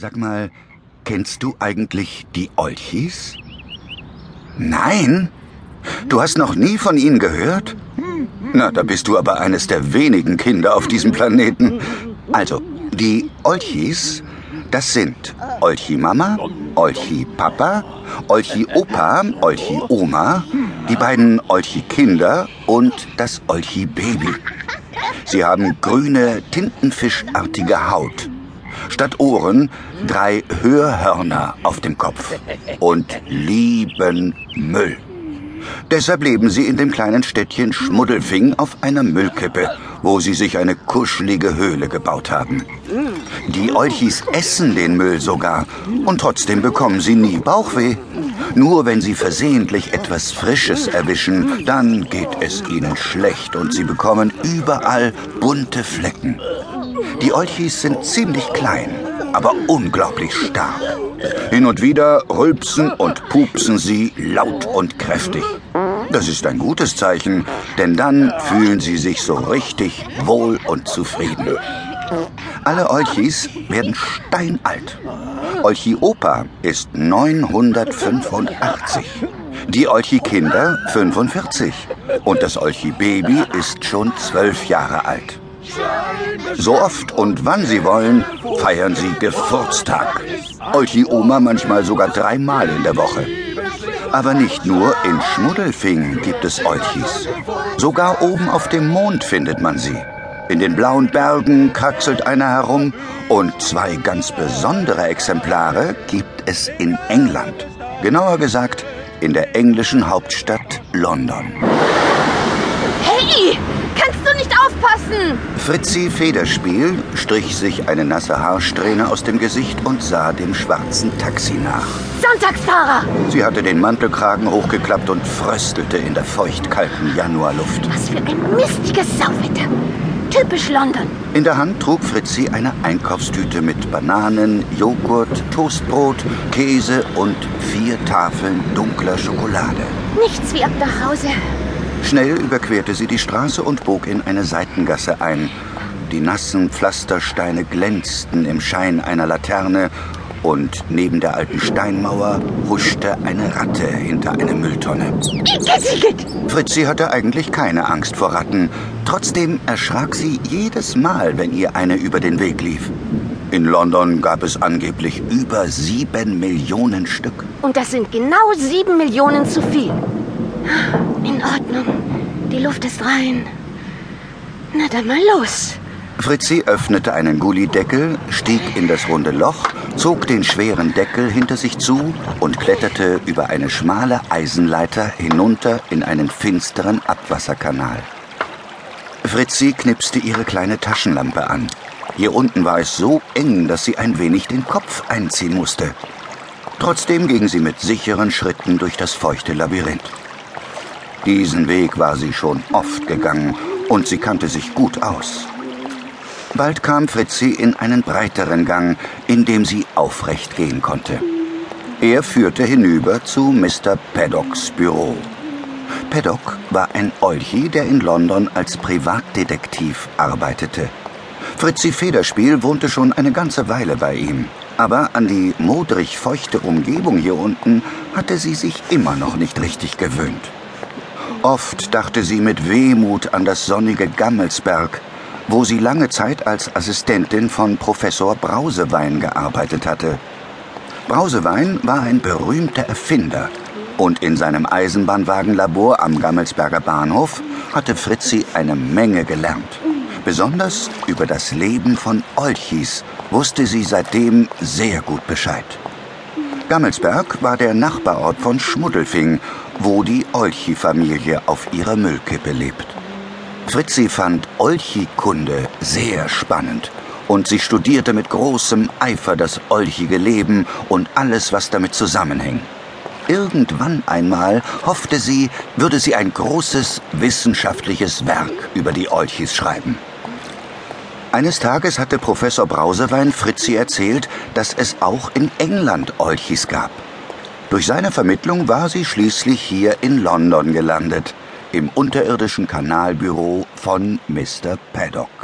Sag mal, kennst du eigentlich die Olchis? Nein? Du hast noch nie von ihnen gehört? Na, da bist du aber eines der wenigen Kinder auf diesem Planeten. Also, die Olchis, das sind Olchi Mama, Olchi Papa, Olchi Opa, Olchi Oma, die beiden Olchi Kinder und das Olchi Baby. Sie haben grüne, tintenfischartige Haut. Statt Ohren drei Hörhörner auf dem Kopf und lieben Müll. Deshalb leben sie in dem kleinen Städtchen Schmuddelfing auf einer Müllkippe, wo sie sich eine kuschelige Höhle gebaut haben. Die Olchis essen den Müll sogar und trotzdem bekommen sie nie Bauchweh. Nur wenn sie versehentlich etwas Frisches erwischen, dann geht es ihnen schlecht und sie bekommen überall bunte Flecken. Die Olchis sind ziemlich klein, aber unglaublich stark. Hin und wieder rülpsen und pupsen sie laut und kräftig. Das ist ein gutes Zeichen, denn dann fühlen sie sich so richtig wohl und zufrieden. Alle Olchis werden steinalt. Olchi Opa ist 985. Die Olchi Kinder 45. Und das Olchi Baby ist schon zwölf Jahre alt. So oft und wann sie wollen, feiern sie Geburtstag. Olchi Oma manchmal sogar dreimal in der Woche. Aber nicht nur in Schmuddelfingen gibt es Olchis. Sogar oben auf dem Mond findet man sie. In den blauen Bergen kraxelt einer herum und zwei ganz besondere Exemplare gibt es in England. Genauer gesagt in der englischen Hauptstadt London. Hey, kannst du nicht aufpassen? Fritzi Federspiel strich sich eine nasse Haarsträhne aus dem Gesicht und sah dem schwarzen Taxi nach. Sonntagsfahrer! Sie hatte den Mantelkragen hochgeklappt und fröstelte in der feuchtkalten Januarluft. Was für ein mistiges Sauwetter. Typisch London. In der Hand trug Fritzi eine Einkaufstüte mit Bananen, Joghurt, Toastbrot, Käse und vier Tafeln dunkler Schokolade. Nichts wie ab nach Hause. Schnell überquerte sie die Straße und bog in eine Seitengasse ein. Die nassen Pflastersteine glänzten im Schein einer Laterne und neben der alten Steinmauer huschte eine Ratte hinter eine Mülltonne. Fritzi hatte eigentlich keine Angst vor Ratten. Trotzdem erschrak sie jedes Mal, wenn ihr eine über den Weg lief. In London gab es angeblich über sieben Millionen Stück. Und das sind genau sieben Millionen zu viel. In Ordnung. Die Luft ist rein. Na dann mal los. Fritzi öffnete einen Gullideckel, stieg in das runde Loch, zog den schweren Deckel hinter sich zu und kletterte über eine schmale Eisenleiter hinunter in einen finsteren Abwasserkanal. Fritzi knipste ihre kleine Taschenlampe an. Hier unten war es so eng, dass sie ein wenig den Kopf einziehen musste. Trotzdem ging sie mit sicheren Schritten durch das feuchte Labyrinth. Diesen Weg war sie schon oft gegangen und sie kannte sich gut aus. Bald kam Fritzi in einen breiteren Gang, in dem sie aufrecht gehen konnte. Er führte hinüber zu Mr. Paddocks Büro. Paddock war ein Olchi, der in London als Privatdetektiv arbeitete. Fritzi Federspiel wohnte schon eine ganze Weile bei ihm. Aber an die modrig feuchte Umgebung hier unten hatte sie sich immer noch nicht richtig gewöhnt. Oft dachte sie mit Wehmut an das sonnige Gammelsberg, wo sie lange Zeit als Assistentin von Professor Brausewein gearbeitet hatte. Brausewein war ein berühmter Erfinder und in seinem Eisenbahnwagenlabor am Gammelsberger Bahnhof hatte Fritzi eine Menge gelernt. Besonders über das Leben von Olchis wusste sie seitdem sehr gut Bescheid. Gammelsberg war der Nachbarort von Schmuddelfing, wo die Olchi-Familie auf ihrer Müllkippe lebt. Fritzi fand Olchi-Kunde sehr spannend und sie studierte mit großem Eifer das olchige Leben und alles, was damit zusammenhängt. Irgendwann einmal hoffte sie, würde sie ein großes wissenschaftliches Werk über die Olchis schreiben. Eines Tages hatte Professor Brausewein Fritzi erzählt, dass es auch in England Olchis gab. Durch seine Vermittlung war sie schließlich hier in London gelandet, im unterirdischen Kanalbüro von Mr. Paddock.